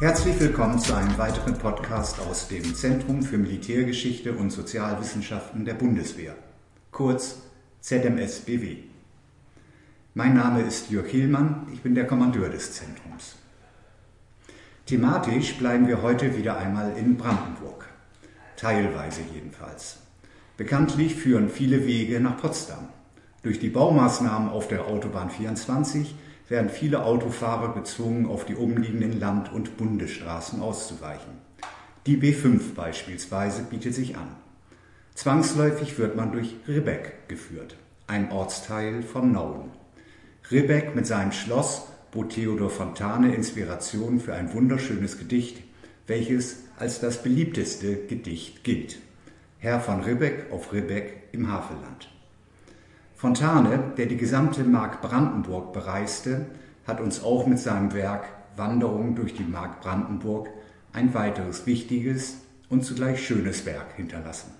Herzlich willkommen zu einem weiteren Podcast aus dem Zentrum für Militärgeschichte und Sozialwissenschaften der Bundeswehr, kurz ZMSBW. Mein Name ist Jörg Hielmann, ich bin der Kommandeur des Zentrums. Thematisch bleiben wir heute wieder einmal in Brandenburg, teilweise jedenfalls. Bekanntlich führen viele Wege nach Potsdam. Durch die Baumaßnahmen auf der Autobahn 24 werden viele Autofahrer gezwungen, auf die umliegenden Land- und Bundesstraßen auszuweichen. Die B5 beispielsweise bietet sich an. Zwangsläufig wird man durch Ribbeck geführt, ein Ortsteil von Nauen. Ribbeck mit seinem Schloss bot Theodor Fontane Inspiration für ein wunderschönes Gedicht, welches als das beliebteste Gedicht gilt. Herr von Ribbeck auf Ribbeck im Havelland. Fontane, der die gesamte Mark Brandenburg bereiste, hat uns auch mit seinem Werk Wanderung durch die Mark Brandenburg ein weiteres wichtiges und zugleich schönes Werk hinterlassen.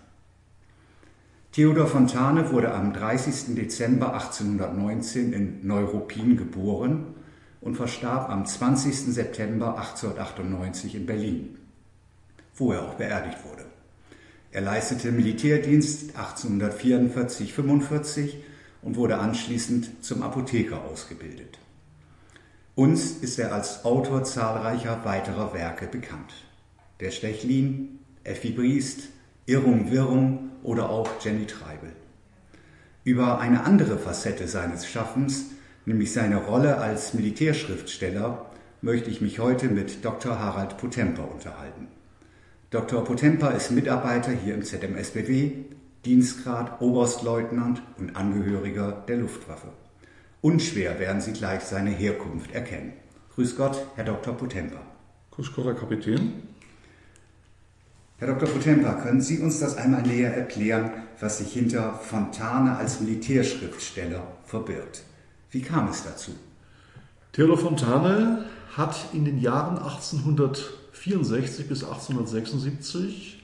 Theodor Fontane wurde am 30. Dezember 1819 in Neuruppin geboren und verstarb am 20. September 1898 in Berlin, wo er auch beerdigt wurde. Er leistete Militärdienst 1844-45 und wurde anschließend zum Apotheker ausgebildet. Uns ist er als Autor zahlreicher weiterer Werke bekannt. Der Stechlin, Effi Briest, Irrung Wirrung oder auch Jenny Treibel. Über eine andere Facette seines Schaffens, nämlich seine Rolle als Militärschriftsteller, möchte ich mich heute mit Dr. Harald Potemper unterhalten. Dr. Potemper ist Mitarbeiter hier im ZMSBW, Dienstgrad Oberstleutnant und Angehöriger der Luftwaffe. Unschwer werden Sie gleich seine Herkunft erkennen. Grüß Gott, Herr Dr. Potemper. Grüß Gott, Herr Kapitän. Herr Dr. Potemper, können Sie uns das einmal näher erklären, was sich hinter Fontane als Militärschriftsteller verbirgt? Wie kam es dazu? Theodor Fontane hat in den Jahren 1864 bis 1876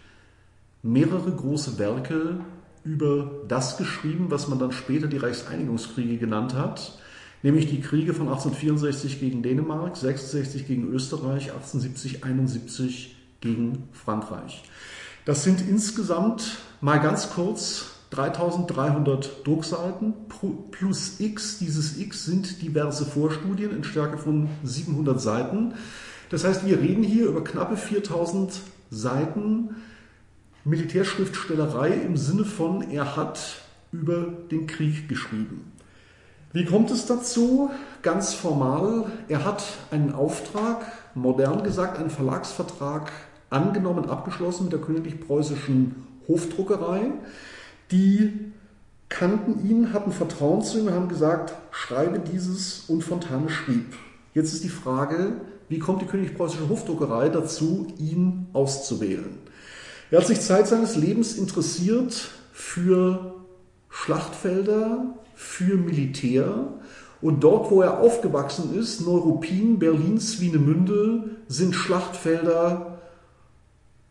mehrere große Werke über das geschrieben, was man dann später die Reichseinigungskriege genannt hat, nämlich die Kriege von 1864 gegen Dänemark, 66 gegen Österreich, 1870, 71 gegen Frankreich. Das sind insgesamt mal ganz kurz 3300 Druckseiten plus X. Dieses X sind diverse Vorstudien in Stärke von 700 Seiten. Das heißt, wir reden hier über knappe 4000 Seiten Militärschriftstellerei im Sinne von, er hat über den Krieg geschrieben. Wie kommt es dazu? Ganz formal, er hat einen Auftrag, modern gesagt einen Verlagsvertrag angenommen, abgeschlossen mit der Königlich Preußischen Hofdruckerei. Die kannten ihn, hatten Vertrauen zu ihm, haben gesagt, schreibe dieses und Fontane schrieb. Jetzt ist die Frage, wie kommt die Königlich Preußische Hofdruckerei dazu, ihn auszuwählen? Er hat sich Zeit seines Lebens interessiert für Schlachtfelder, für Militär. Und dort, wo er aufgewachsen ist, Neuruppin, Berlin, Swinemünde, sind Schlachtfelder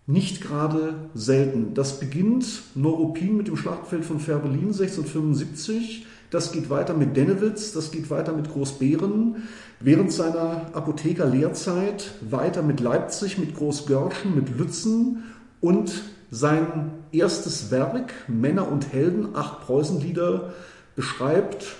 nicht gerade selten. Das beginnt Neuruppin mit dem Schlachtfeld von Fährberlin 1675. Das geht weiter mit Dennewitz, das geht weiter mit Großbeeren. Während seiner Apotheker-Lehrzeit weiter mit Leipzig, mit Großgörschen, mit Lützen und sein erstes Werk, Männer und Helden, acht Preußenlieder, beschreibt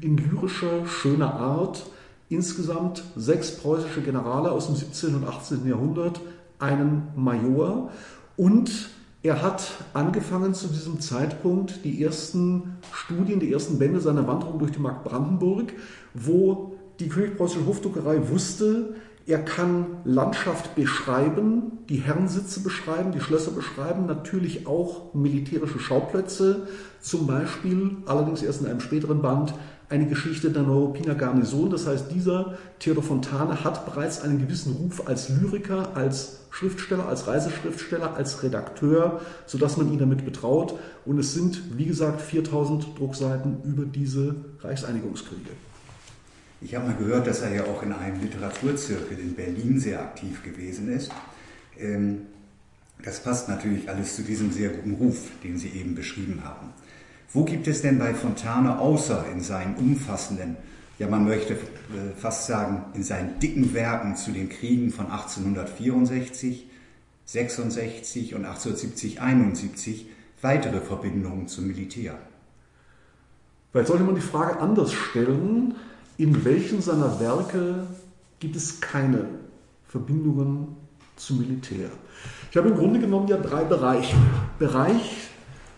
in lyrischer, schöner Art insgesamt sechs preußische Generale aus dem 17. und 18. Jahrhundert, einen Major und er hat angefangen zu diesem Zeitpunkt die ersten Studien, die ersten Bände seiner Wanderung durch die Mark Brandenburg, wo die Königpreußische Hofdruckerei wusste, er kann Landschaft beschreiben, die Herrensitze beschreiben, die Schlösser beschreiben, natürlich auch militärische Schauplätze, zum Beispiel, allerdings erst in einem späteren Band, eine Geschichte der Neuruppiner Garnison. Das heißt, dieser Theodor Fontane hat bereits einen gewissen Ruf als Lyriker, als Schriftsteller, als Reiseschriftsteller, als Redakteur, sodass man ihn damit betraut. Und es sind, wie gesagt, 4000 Druckseiten über diese Reichseinigungskriege. Ich habe mal gehört, dass er ja auch in einem Literaturzirkel in Berlin sehr aktiv gewesen ist. Ähm, das passt natürlich alles zu diesem sehr guten Ruf, den Sie eben beschrieben haben. Wo gibt es denn bei Fontane außer in seinen umfassenden ja man möchte äh, fast sagen, in seinen dicken Werken zu den Kriegen von 1864, 66 und 1870, 71 weitere Verbindungen zum Militär. Vielleicht sollte man die Frage anders stellen, in welchen seiner Werke gibt es keine Verbindungen zum Militär? Ich habe im Grunde genommen ja drei Bereiche. Bereich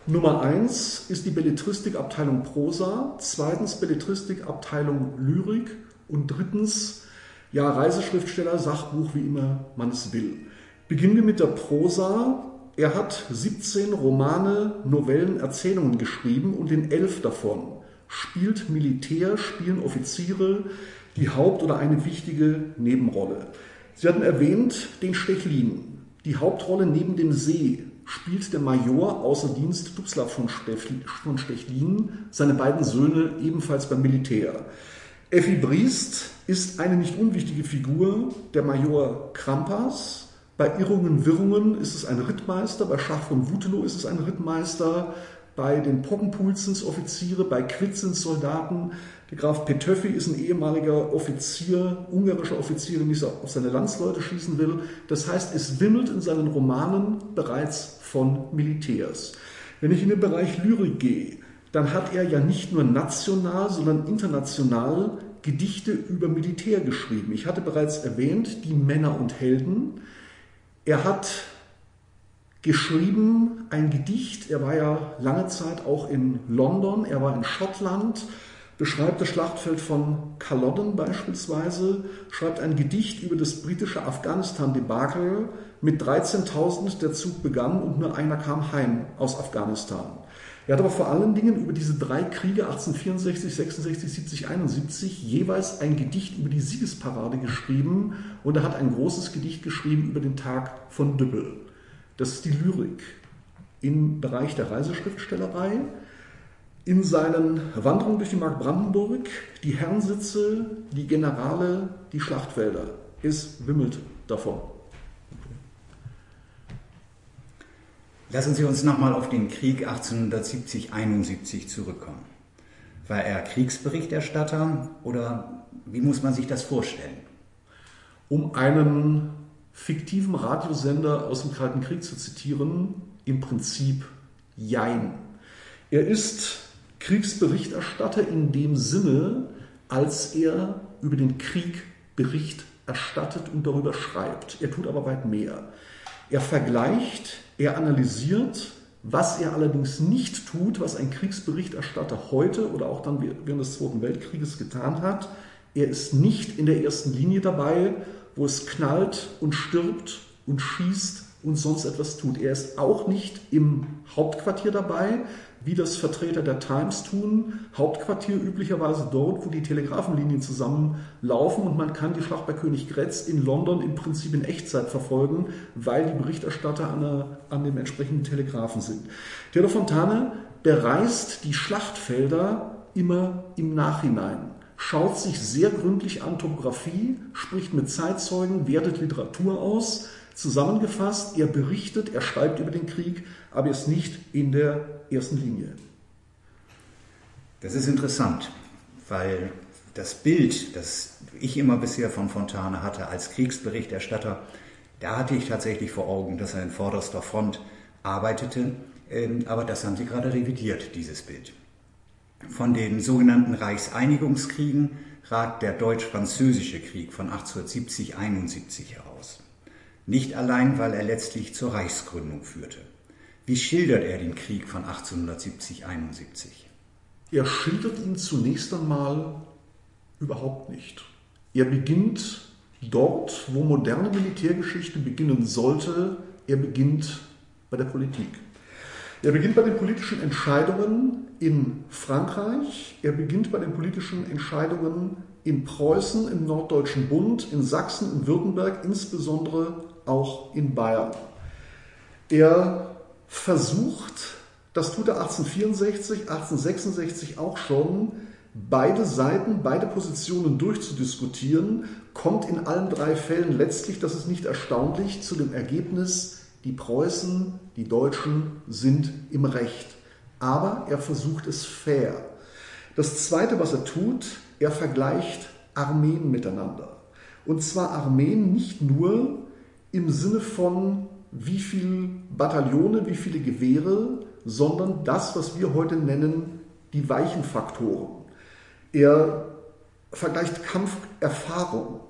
Nummer eins ist die Belletristikabteilung Prosa, zweitens Belletristikabteilung Lyrik und drittens ja Reiseschriftsteller, Sachbuch, wie immer man es will. Beginnen wir mit der Prosa. Er hat 17 Romane, Novellen, Erzählungen geschrieben und in elf davon spielt Militär, spielen Offiziere die Haupt- oder eine wichtige Nebenrolle. Sie hatten erwähnt den Stechlin. Die Hauptrolle neben dem See spielt der Major außer Dienst Dubslav von Stechlin, seine beiden Söhne ebenfalls beim Militär. Effi Briest ist eine nicht unwichtige Figur, der Major Krampas. Bei Irrungen, Wirrungen ist es ein Rittmeister, bei Schach von Wutelow ist es ein Rittmeister, bei den Poppenpulzens Offiziere, bei Quitzens Soldaten. Der Graf Petöffi ist ein ehemaliger Offizier, ungarischer Offizier, der nicht auf seine Landsleute schießen will. Das heißt, es wimmelt in seinen Romanen bereits von Militärs. Wenn ich in den Bereich Lyrik gehe, dann hat er ja nicht nur national, sondern international Gedichte über Militär geschrieben. Ich hatte bereits erwähnt, die Männer und Helden. Er hat geschrieben, ein Gedicht. Er war ja lange Zeit auch in London, er war in Schottland, beschreibt das Schlachtfeld von Culloden beispielsweise, schreibt ein Gedicht über das britische Afghanistan-Debakel. Mit 13.000 der Zug begann und nur einer kam heim aus Afghanistan. Er hat aber vor allen Dingen über diese drei Kriege 1864, 66, 70, 71 jeweils ein Gedicht über die Siegesparade geschrieben und er hat ein großes Gedicht geschrieben über den Tag von Düppel. Das ist die Lyrik im Bereich der Reiseschriftstellerei. In seinen Wanderungen durch die Mark Brandenburg, die Herrensitze, die Generale, die Schlachtfelder. Es wimmelt davon. Lassen Sie uns nochmal auf den Krieg 1870-71 zurückkommen. War er Kriegsberichterstatter oder wie muss man sich das vorstellen? Um einen fiktiven Radiosender aus dem Kalten Krieg zu zitieren, im Prinzip Jein. Er ist Kriegsberichterstatter in dem Sinne, als er über den Krieg Bericht erstattet und darüber schreibt. Er tut aber weit mehr. Er vergleicht, er analysiert, was er allerdings nicht tut, was ein Kriegsberichterstatter heute oder auch dann während des Zweiten Weltkrieges getan hat. Er ist nicht in der ersten Linie dabei wo es knallt und stirbt und schießt und sonst etwas tut. Er ist auch nicht im Hauptquartier dabei, wie das Vertreter der Times tun. Hauptquartier üblicherweise dort, wo die Telegrafenlinien zusammenlaufen und man kann die Schlacht bei König Grätz in London im Prinzip in Echtzeit verfolgen, weil die Berichterstatter an, der, an dem entsprechenden Telegrafen sind. Theodor Fontane bereist die Schlachtfelder immer im Nachhinein schaut sich sehr gründlich an Topographie, spricht mit Zeitzeugen, wertet Literatur aus. Zusammengefasst, er berichtet, er schreibt über den Krieg, aber er ist nicht in der ersten Linie. Das ist interessant, weil das Bild, das ich immer bisher von Fontane hatte als Kriegsberichterstatter, da hatte ich tatsächlich vor Augen, dass er in vorderster Front arbeitete, ähm, aber das haben Sie gerade revidiert, dieses Bild. Von den sogenannten Reichseinigungskriegen ragt der Deutsch-Französische Krieg von 1870-71 heraus. Nicht allein, weil er letztlich zur Reichsgründung führte. Wie schildert er den Krieg von 1870-71? Er schildert ihn zunächst einmal überhaupt nicht. Er beginnt dort, wo moderne Militärgeschichte beginnen sollte. Er beginnt bei der Politik. Er beginnt bei den politischen Entscheidungen in Frankreich, er beginnt bei den politischen Entscheidungen in Preußen, im Norddeutschen Bund, in Sachsen, in Württemberg, insbesondere auch in Bayern. Er versucht, das tut er 1864, 1866 auch schon, beide Seiten, beide Positionen durchzudiskutieren, kommt in allen drei Fällen letztlich, das ist nicht erstaunlich, zu dem Ergebnis, die Preußen, die Deutschen sind im Recht. Aber er versucht es fair. Das Zweite, was er tut, er vergleicht Armeen miteinander. Und zwar Armeen nicht nur im Sinne von wie viele Bataillone, wie viele Gewehre, sondern das, was wir heute nennen, die weichen Faktoren. Er vergleicht Kampferfahrung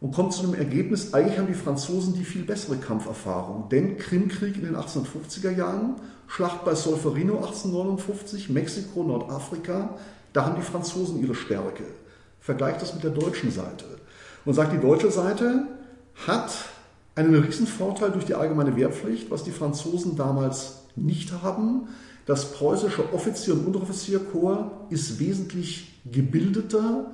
und kommt zu dem Ergebnis, eigentlich haben die Franzosen die viel bessere Kampferfahrung. Denn Krimkrieg in den 1850er Jahren, Schlacht bei Solferino 1859, Mexiko, Nordafrika, da haben die Franzosen ihre Stärke. Vergleicht das mit der deutschen Seite und sagt, die deutsche Seite hat einen riesen Vorteil durch die allgemeine Wehrpflicht, was die Franzosen damals nicht haben. Das preußische Offizier- und Unteroffizierkorps ist wesentlich gebildeter,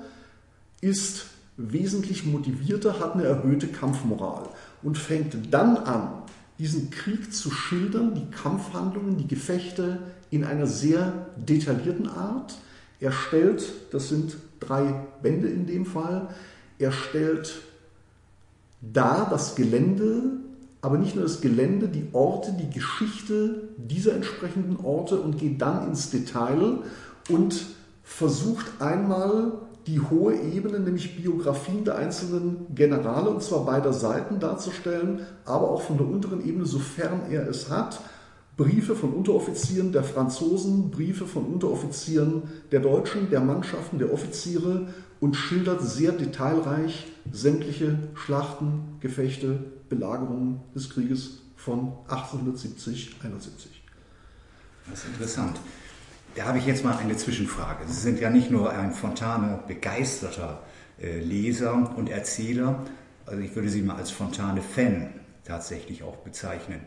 ist wesentlich motivierter, hat eine erhöhte Kampfmoral und fängt dann an, diesen Krieg zu schildern, die Kampfhandlungen, die Gefechte in einer sehr detaillierten Art. Er stellt, das sind drei Bände in dem Fall, er stellt dar das Gelände, aber nicht nur das Gelände, die Orte, die Geschichte dieser entsprechenden Orte und geht dann ins Detail und versucht einmal die hohe Ebene, nämlich Biografien der einzelnen Generale, und zwar beider Seiten darzustellen, aber auch von der unteren Ebene, sofern er es hat, Briefe von Unteroffizieren der Franzosen, Briefe von Unteroffizieren der Deutschen, der Mannschaften, der Offiziere und schildert sehr detailreich sämtliche Schlachten, Gefechte, Belagerungen des Krieges von 1870, 71. Das ist interessant. Da habe ich jetzt mal eine Zwischenfrage. Sie sind ja nicht nur ein Fontane begeisterter äh, Leser und Erzähler, also ich würde Sie mal als Fontane-Fan tatsächlich auch bezeichnen.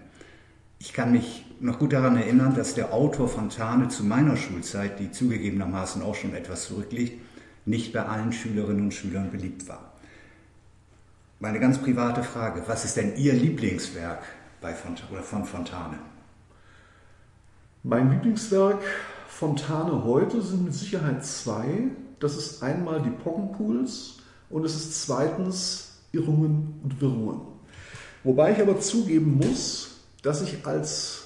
Ich kann mich noch gut daran erinnern, dass der Autor Fontane zu meiner Schulzeit, die zugegebenermaßen auch schon etwas zurückliegt, nicht bei allen Schülerinnen und Schülern beliebt war. Meine ganz private Frage, was ist denn Ihr Lieblingswerk bei Fontane, oder von Fontane? Mein Lieblingswerk Fontane heute sind mit Sicherheit zwei. Das ist einmal die Pockenpools und es ist zweitens Irrungen und Wirrungen. Wobei ich aber zugeben muss, dass ich als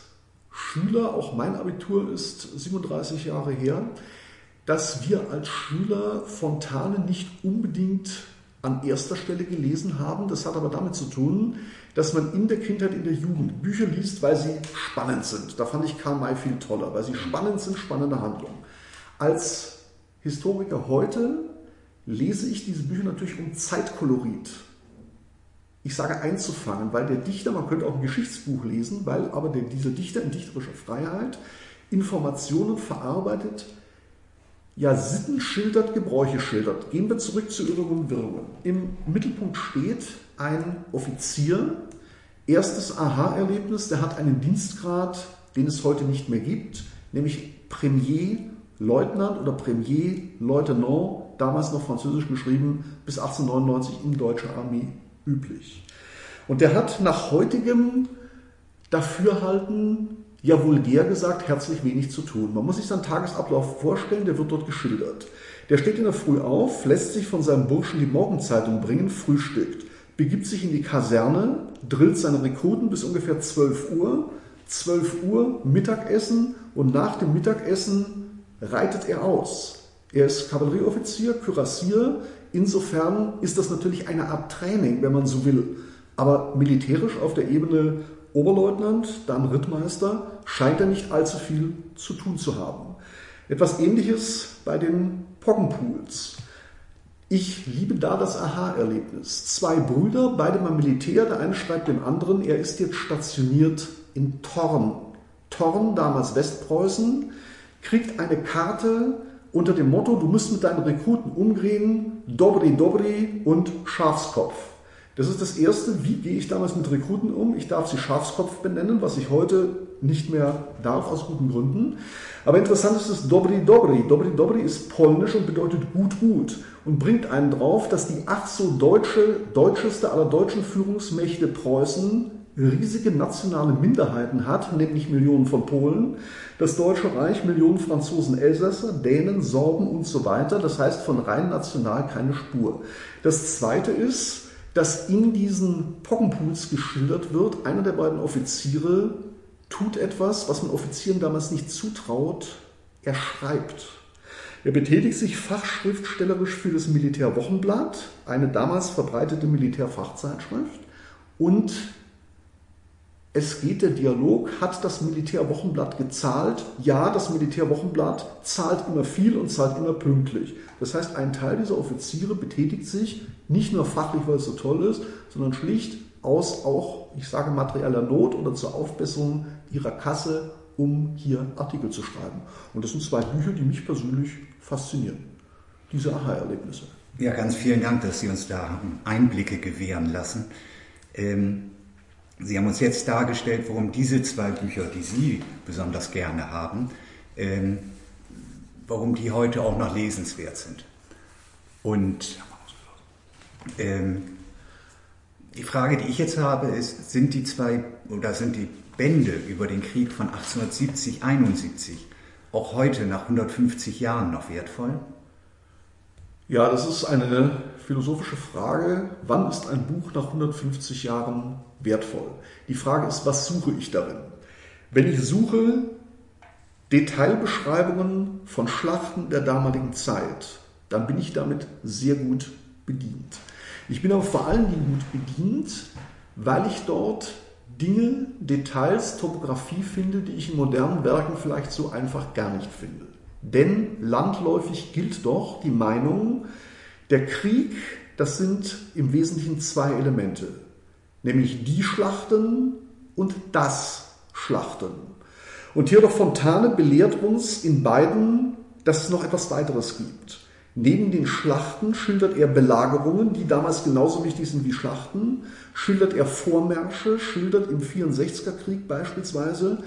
Schüler, auch mein Abitur ist 37 Jahre her, dass wir als Schüler Fontane nicht unbedingt an erster Stelle gelesen haben. Das hat aber damit zu tun, dass man in der Kindheit, in der Jugend Bücher liest, weil sie spannend sind. Da fand ich Karl May viel toller, weil sie spannend sind, spannende Handlungen. Als Historiker heute lese ich diese Bücher natürlich um Zeitkolorit ich sage einzufangen, weil der Dichter, man könnte auch ein Geschichtsbuch lesen, weil aber der, dieser Dichter in dichterischer Freiheit Informationen verarbeitet, ja Sitten schildert, Gebräuche schildert. Gehen wir zurück zu Irrungen und Wirrungen. Im Mittelpunkt steht ein Offizier, erstes Aha-Erlebnis, der hat einen Dienstgrad, den es heute nicht mehr gibt, nämlich Premier Leutnant oder Premier Lieutenant, damals noch französisch geschrieben, bis 1899 in deutscher Armee üblich. Und der hat nach heutigem Dafürhalten ja vulgär gesagt herzlich wenig zu tun. Man muss sich seinen Tagesablauf vorstellen, der wird dort geschildert. Der steht in der Früh auf, lässt sich von seinem Burschen die Morgenzeitung bringen, frühstückt, begibt sich in die Kaserne, drillt seine Rekruten bis ungefähr 12 Uhr, 12 Uhr Mittagessen und nach dem Mittagessen reitet er aus. Er ist Kavallerieoffizier, Kürassier, Insofern ist das natürlich eine Art Training, wenn man so will. Aber militärisch auf der Ebene Oberleutnant, dann Rittmeister, scheint er nicht allzu viel zu tun zu haben. Etwas ähnliches bei den Poggenpools. Ich liebe da das Aha-Erlebnis. Zwei Brüder, beide beim Militär, der eine schreibt dem anderen, er ist jetzt stationiert in Thorn. Thorn, damals Westpreußen, kriegt eine Karte unter dem Motto, du musst mit deinen Rekruten umgehen, Dobri Dobri und Schafskopf. Das ist das Erste, wie gehe ich damals mit Rekruten um? Ich darf sie Schafskopf benennen, was ich heute nicht mehr darf, aus guten Gründen. Aber interessant ist das Dobri Dobri. Dobri Dobri ist polnisch und bedeutet gut, gut und bringt einen drauf, dass die ach so deutsche, deutscheste aller deutschen Führungsmächte Preußen riesige nationale Minderheiten hat, nämlich Millionen von Polen, das Deutsche Reich Millionen Franzosen, Elsässer, Dänen, Sorben und so weiter. Das heißt von rein national keine Spur. Das Zweite ist, dass in diesen Poggenpools geschildert wird, einer der beiden Offiziere tut etwas, was man Offizieren damals nicht zutraut, er schreibt. Er betätigt sich fachschriftstellerisch für das Militärwochenblatt, eine damals verbreitete Militärfachzeitschrift. Und es geht der Dialog, hat das Militärwochenblatt gezahlt? Ja, das Militärwochenblatt zahlt immer viel und zahlt immer pünktlich. Das heißt, ein Teil dieser Offiziere betätigt sich nicht nur fachlich, weil es so toll ist, sondern schlicht aus auch, ich sage, materieller Not oder zur Aufbesserung ihrer Kasse, um hier Artikel zu schreiben. Und das sind zwei Bücher, die mich persönlich faszinieren. Diese Aha-Erlebnisse. Ja, ganz vielen Dank, dass Sie uns da Einblicke gewähren lassen. Ähm, Sie haben uns jetzt dargestellt, warum diese zwei Bücher, die Sie besonders gerne haben, ähm, warum die heute auch noch lesenswert sind. Und ähm, die Frage, die ich jetzt habe, ist, sind die zwei oder sind die Bände über den Krieg von 1870, 71 auch heute nach 150 Jahren noch wertvoll? Ja, das ist eine philosophische Frage. Wann ist ein Buch nach 150 Jahren wertvoll? Die Frage ist, was suche ich darin? Wenn ich suche Detailbeschreibungen von Schlachten der damaligen Zeit, dann bin ich damit sehr gut bedient. Ich bin aber vor allen Dingen gut bedient, weil ich dort Dinge, Details, Topografie finde, die ich in modernen Werken vielleicht so einfach gar nicht finde. Denn landläufig gilt doch die Meinung, der Krieg, das sind im Wesentlichen zwei Elemente, nämlich die Schlachten und das Schlachten. Und Theodor Fontane belehrt uns in beiden, dass es noch etwas weiteres gibt. Neben den Schlachten schildert er Belagerungen, die damals genauso wichtig sind wie Schlachten, schildert er Vormärsche, schildert im 64er Krieg beispielsweise,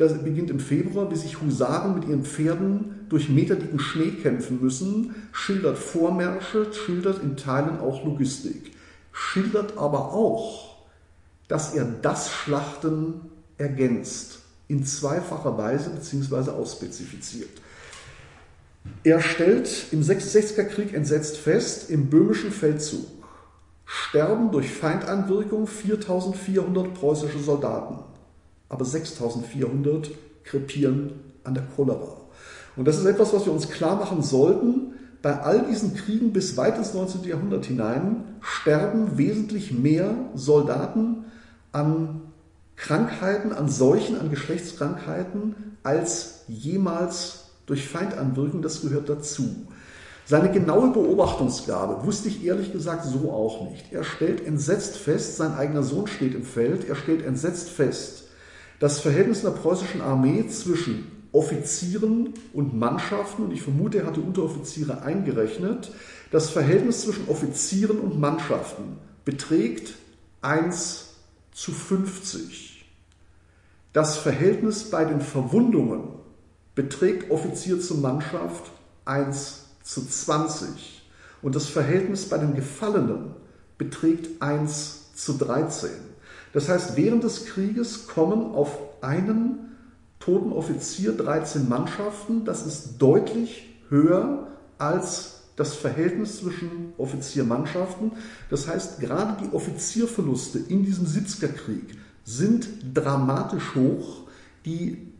das beginnt im Februar, bis sich Husaren mit ihren Pferden durch meterdicken Schnee kämpfen müssen, schildert Vormärsche, schildert in Teilen auch Logistik, schildert aber auch, dass er das Schlachten ergänzt, in zweifacher Weise bzw. ausspezifiziert. Er stellt im 66er Krieg entsetzt fest, im böhmischen Feldzug sterben durch Feindeinwirkung 4400 preußische Soldaten, aber 6400 krepieren an der Cholera. Und das ist etwas, was wir uns klar machen sollten. Bei all diesen Kriegen bis weit ins 19. Jahrhundert hinein sterben wesentlich mehr Soldaten an Krankheiten, an Seuchen, an Geschlechtskrankheiten als jemals durch Feindanwirkung, das gehört dazu. Seine genaue Beobachtungsgabe wusste ich ehrlich gesagt so auch nicht. Er stellt entsetzt fest, sein eigener Sohn steht im Feld, er stellt entsetzt fest, das Verhältnis in der preußischen Armee zwischen Offizieren und Mannschaften, und ich vermute, er hatte Unteroffiziere eingerechnet, das Verhältnis zwischen Offizieren und Mannschaften beträgt 1 zu 50. Das Verhältnis bei den Verwundungen beträgt Offizier zur Mannschaft 1 zu 20 und das Verhältnis bei den Gefallenen beträgt 1 zu 13. Das heißt, während des Krieges kommen auf einen toten Offizier 13 Mannschaften. Das ist deutlich höher als das Verhältnis zwischen Offiziermannschaften. Das heißt, gerade die Offizierverluste in diesem 70er Krieg sind dramatisch hoch. Die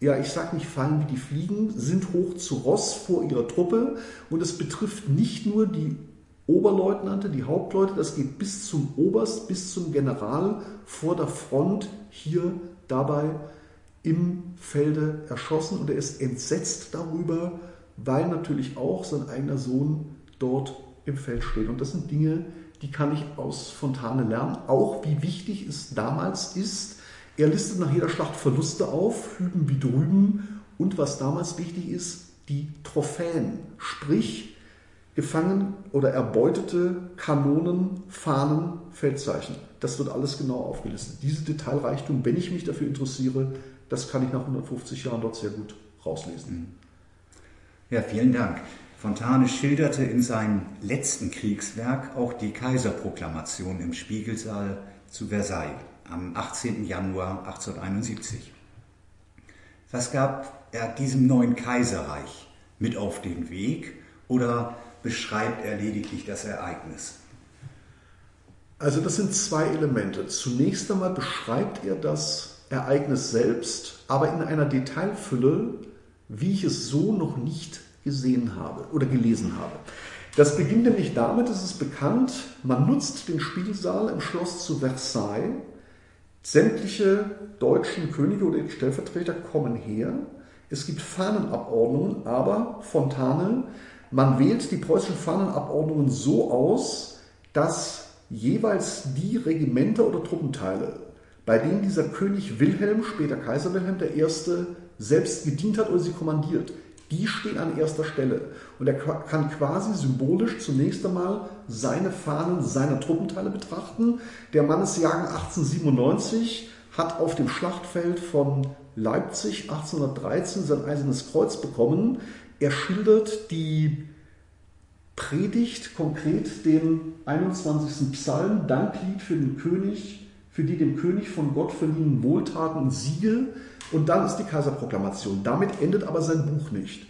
ja, ich sag nicht fallen wie die Fliegen, sind hoch zu Ross vor ihrer Truppe und es betrifft nicht nur die Oberleutnante, die Hauptleute, das geht bis zum Oberst, bis zum General vor der Front hier dabei im Felde erschossen. Und er ist entsetzt darüber, weil natürlich auch sein eigener Sohn dort im Feld steht. Und das sind Dinge, die kann ich aus Fontane lernen, auch wie wichtig es damals ist, er listet nach jeder Schlacht Verluste auf, hüben wie drüben. Und was damals wichtig ist, die Trophäen, sprich gefangen oder erbeutete Kanonen, Fahnen, Feldzeichen. Das wird alles genau aufgelistet. Diese Detailreichtum, wenn ich mich dafür interessiere, das kann ich nach 150 Jahren dort sehr gut rauslesen. Ja, vielen Dank. Fontane schilderte in seinem letzten Kriegswerk auch die Kaiserproklamation im Spiegelsaal zu Versailles am 18. Januar 1871. Was gab er diesem neuen Kaiserreich mit auf den Weg oder beschreibt er lediglich das Ereignis? Also das sind zwei Elemente. Zunächst einmal beschreibt er das Ereignis selbst, aber in einer Detailfülle, wie ich es so noch nicht gesehen habe oder gelesen habe. Das beginnt nämlich damit, es ist bekannt, man nutzt den Spielsaal im Schloss zu Versailles. Sämtliche deutschen Könige oder Stellvertreter kommen her. Es gibt Fahnenabordnungen, aber Fontane, man wählt die preußischen Fahnenabordnungen so aus, dass jeweils die Regimenter oder Truppenteile, bei denen dieser König Wilhelm, später Kaiser Wilhelm I., selbst gedient hat oder sie kommandiert, die stehen an erster Stelle. Und er kann quasi symbolisch zunächst einmal seine Fahnen seiner Truppenteile betrachten. Der Mann ist Jahrgang 1897, hat auf dem Schlachtfeld von Leipzig 1813 sein Eisernes Kreuz bekommen. Er schildert die Predigt, konkret den 21. Psalm, Danklied für den König, für die dem König von Gott verliehenen Wohltaten und Siege. Und dann ist die Kaiserproklamation. Damit endet aber sein Buch nicht.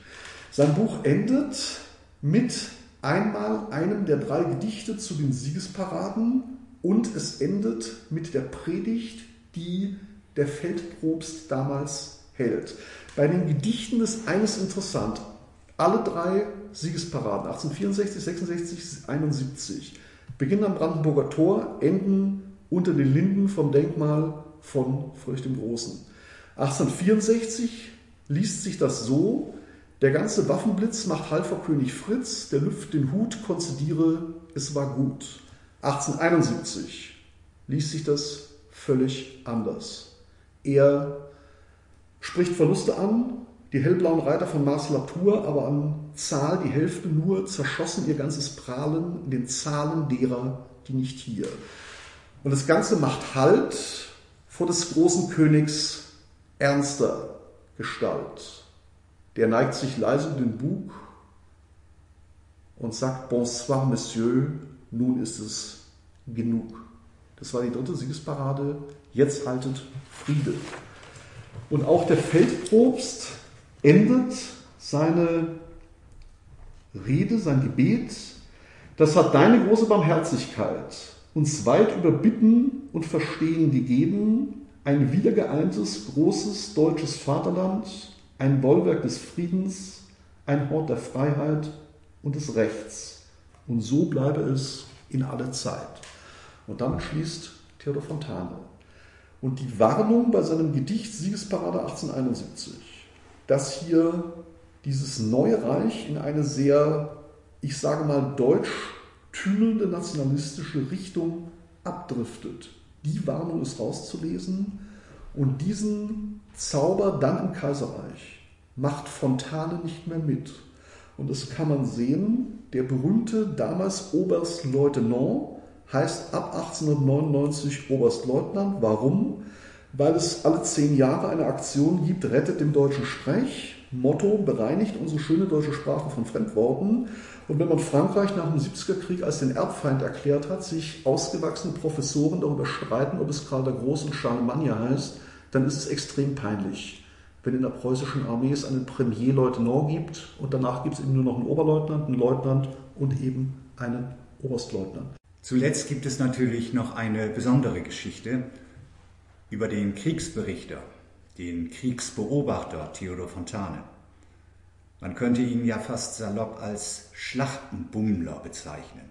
Sein Buch endet mit einmal einem der drei Gedichte zu den Siegesparaden und es endet mit der Predigt, die der Feldprobst damals hält. Bei den Gedichten ist eines interessant. Alle drei Siegesparaden, 1864, 66, 71, beginnen am Brandenburger Tor, enden unter den Linden vom Denkmal von Friedrich dem Großen. 1864 liest sich das so, der ganze Waffenblitz macht Halt vor König Fritz, der lüft den Hut, konzidiere, es war gut. 1871 liest sich das völlig anders. Er spricht Verluste an, die hellblauen Reiter von Mars Latour, aber an Zahl die Hälfte nur, zerschossen ihr ganzes Prahlen in den Zahlen derer, die nicht hier. Und das Ganze macht Halt vor des großen Königs ernster Gestalt. Der neigt sich leise in den Bug und sagt Bonsoir, Monsieur, nun ist es genug. Das war die dritte Siegesparade. Jetzt haltet Friede. Und auch der Feldprobst endet seine Rede, sein Gebet. Das hat deine große Barmherzigkeit uns weit über Bitten und Verstehen gegeben, ein wiedergeeintes, großes deutsches Vaterland, ein Bollwerk des Friedens, ein Hort der Freiheit und des Rechts. Und so bleibe es in aller Zeit. Und damit schließt Theodor Fontane. Und die Warnung bei seinem Gedicht Siegesparade 1871, dass hier dieses neue Reich in eine sehr, ich sage mal, deutsch tümelnde nationalistische Richtung abdriftet, die Warnung ist rauszulesen und diesen Zauber dann im Kaiserreich macht Fontane nicht mehr mit. Und das kann man sehen, der berühmte damals Oberstleutnant heißt ab 1899 Oberstleutnant. Warum? Weil es alle zehn Jahre eine Aktion gibt, rettet den deutschen Sprech. Motto, bereinigt unsere schöne deutsche Sprache von Fremdworten. Und wenn man Frankreich nach dem 70er Krieg als den Erbfeind erklärt hat, sich ausgewachsene Professoren darüber streiten, ob es Karl der Große und Charlemagne heißt, dann ist es extrem peinlich, wenn in der preußischen Armee es einen Premierleutnant gibt und danach gibt es eben nur noch einen Oberleutnant, einen Leutnant und eben einen Oberstleutnant. Zuletzt gibt es natürlich noch eine besondere Geschichte über den Kriegsberichter, den Kriegsbeobachter Theodor Fontane. Man könnte ihn ja fast salopp als Schlachtenbummler bezeichnen.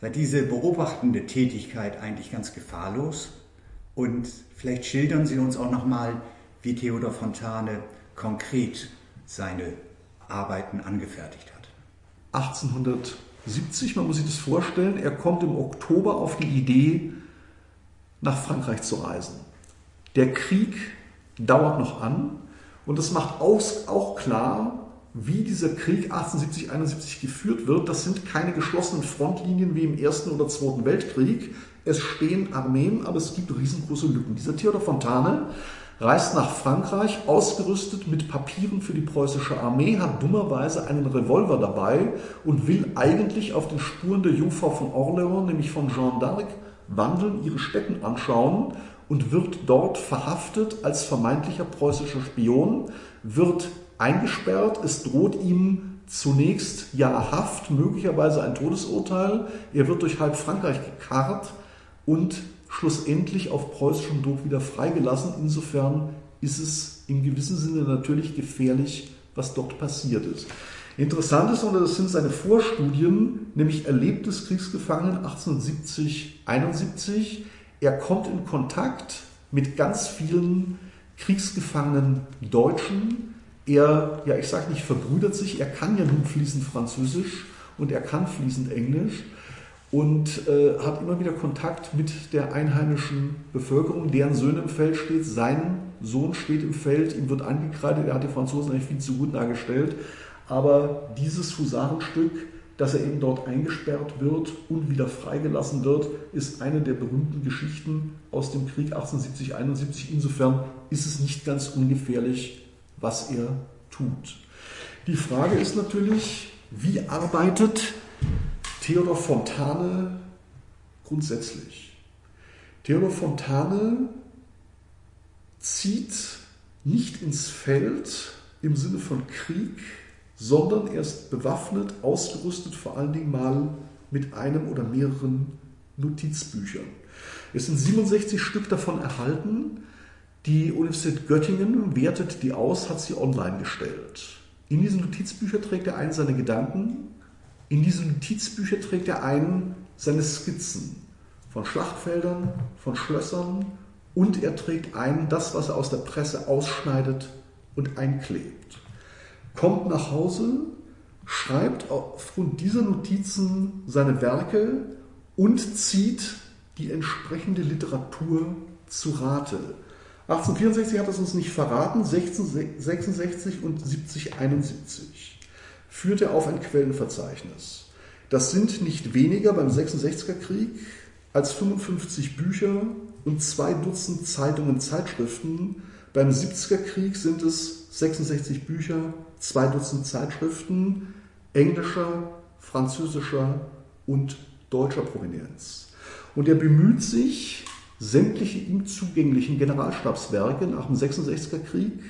Sei diese beobachtende Tätigkeit eigentlich ganz gefahrlos? Und vielleicht schildern Sie uns auch nochmal, wie Theodor Fontane konkret seine Arbeiten angefertigt hat. 1870, man muss sich das vorstellen, er kommt im Oktober auf die Idee, nach Frankreich zu reisen. Der Krieg dauert noch an und es macht auch klar, wie dieser Krieg 1870, 71 geführt wird. Das sind keine geschlossenen Frontlinien wie im Ersten oder Zweiten Weltkrieg. Es stehen Armeen, aber es gibt riesengroße Lücken. Dieser Theodor Fontane reist nach Frankreich, ausgerüstet mit Papieren für die preußische Armee, hat dummerweise einen Revolver dabei und will eigentlich auf den Spuren der Jungfrau von Orléans, nämlich von Jeanne d'Arc, wandeln, ihre Stätten anschauen und wird dort verhaftet als vermeintlicher preußischer Spion, wird eingesperrt, es droht ihm zunächst Jahre Haft, möglicherweise ein Todesurteil, er wird durch halb Frankreich gekarrt und schlussendlich auf preußischem Druck wieder freigelassen. Insofern ist es in gewissem Sinne natürlich gefährlich was dort passiert ist. Interessant ist, und das sind seine Vorstudien, nämlich Erlebtes Kriegsgefangenen 1870-71. Er kommt in Kontakt mit ganz vielen kriegsgefangenen Deutschen. Er, ja, ich sage nicht verbrüdert sich, er kann ja nun fließend Französisch und er kann fließend Englisch und äh, hat immer wieder Kontakt mit der einheimischen Bevölkerung, deren Söhne im Feld steht. Sein Sohn steht im Feld, ihm wird angekreidet, er hat die Franzosen eigentlich viel zu gut dargestellt. Aber dieses Husarenstück, dass er eben dort eingesperrt wird und wieder freigelassen wird, ist eine der berühmten Geschichten aus dem Krieg 1870-71. Insofern ist es nicht ganz ungefährlich, was er tut. Die Frage ist natürlich, wie arbeitet Theodor Fontane grundsätzlich? Theodor Fontane zieht nicht ins Feld im Sinne von Krieg, sondern er ist bewaffnet, ausgerüstet vor allen Dingen mal mit einem oder mehreren Notizbüchern. Es sind 67 Stück davon erhalten. Die Universität Göttingen wertet die aus, hat sie online gestellt. In diese Notizbücher trägt er ein seine Gedanken, in diese Notizbücher trägt er ein seine Skizzen von Schlachtfeldern, von Schlössern und er trägt ein das, was er aus der Presse ausschneidet und einklebt kommt nach Hause, schreibt aufgrund dieser Notizen seine Werke und zieht die entsprechende Literatur zu Rate. 1864 hat es uns nicht verraten, 1666 und 7071 führt er auf ein Quellenverzeichnis. Das sind nicht weniger beim 66er Krieg als 55 Bücher und zwei Dutzend Zeitungen und Zeitschriften. Beim 70er Krieg sind es 66 Bücher, zwei Dutzend Zeitschriften englischer, französischer und deutscher Provenienz. Und er bemüht sich, sämtliche ihm zugänglichen Generalstabswerke nach dem 66er Krieg,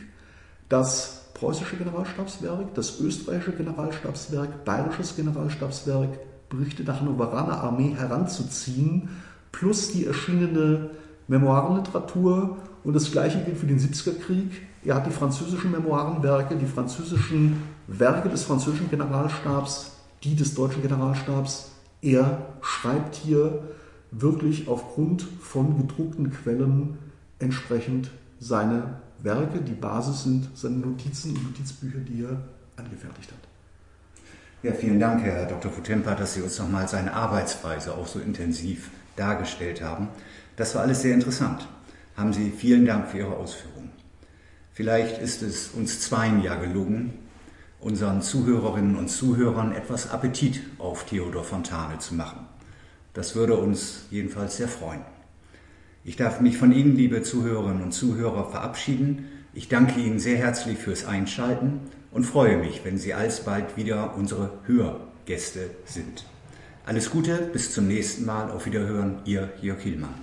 das preußische Generalstabswerk, das österreichische Generalstabswerk, bayerisches Generalstabswerk, Berichte der Hannoveraner Armee heranzuziehen, plus die erschienene Memoirenliteratur. Und das gleiche gilt für den 70er Krieg. Er hat die französischen Memoirenwerke, die französischen Werke des französischen Generalstabs, die des deutschen Generalstabs. Er schreibt hier wirklich aufgrund von gedruckten Quellen entsprechend seine Werke. Die Basis sind seine Notizen und Notizbücher, die er angefertigt hat. Ja, vielen Dank, Herr Dr. Futempa, dass Sie uns nochmal seine Arbeitsweise auch so intensiv dargestellt haben. Das war alles sehr interessant. Haben Sie vielen Dank für Ihre Ausführungen. Vielleicht ist es uns zweien ja gelungen, unseren Zuhörerinnen und Zuhörern etwas Appetit auf Theodor Fontane zu machen. Das würde uns jedenfalls sehr freuen. Ich darf mich von Ihnen, liebe Zuhörerinnen und Zuhörer, verabschieden. Ich danke Ihnen sehr herzlich fürs Einschalten und freue mich, wenn Sie alsbald wieder unsere Hörgäste sind. Alles Gute, bis zum nächsten Mal. Auf Wiederhören, Ihr Jörg Hielmann.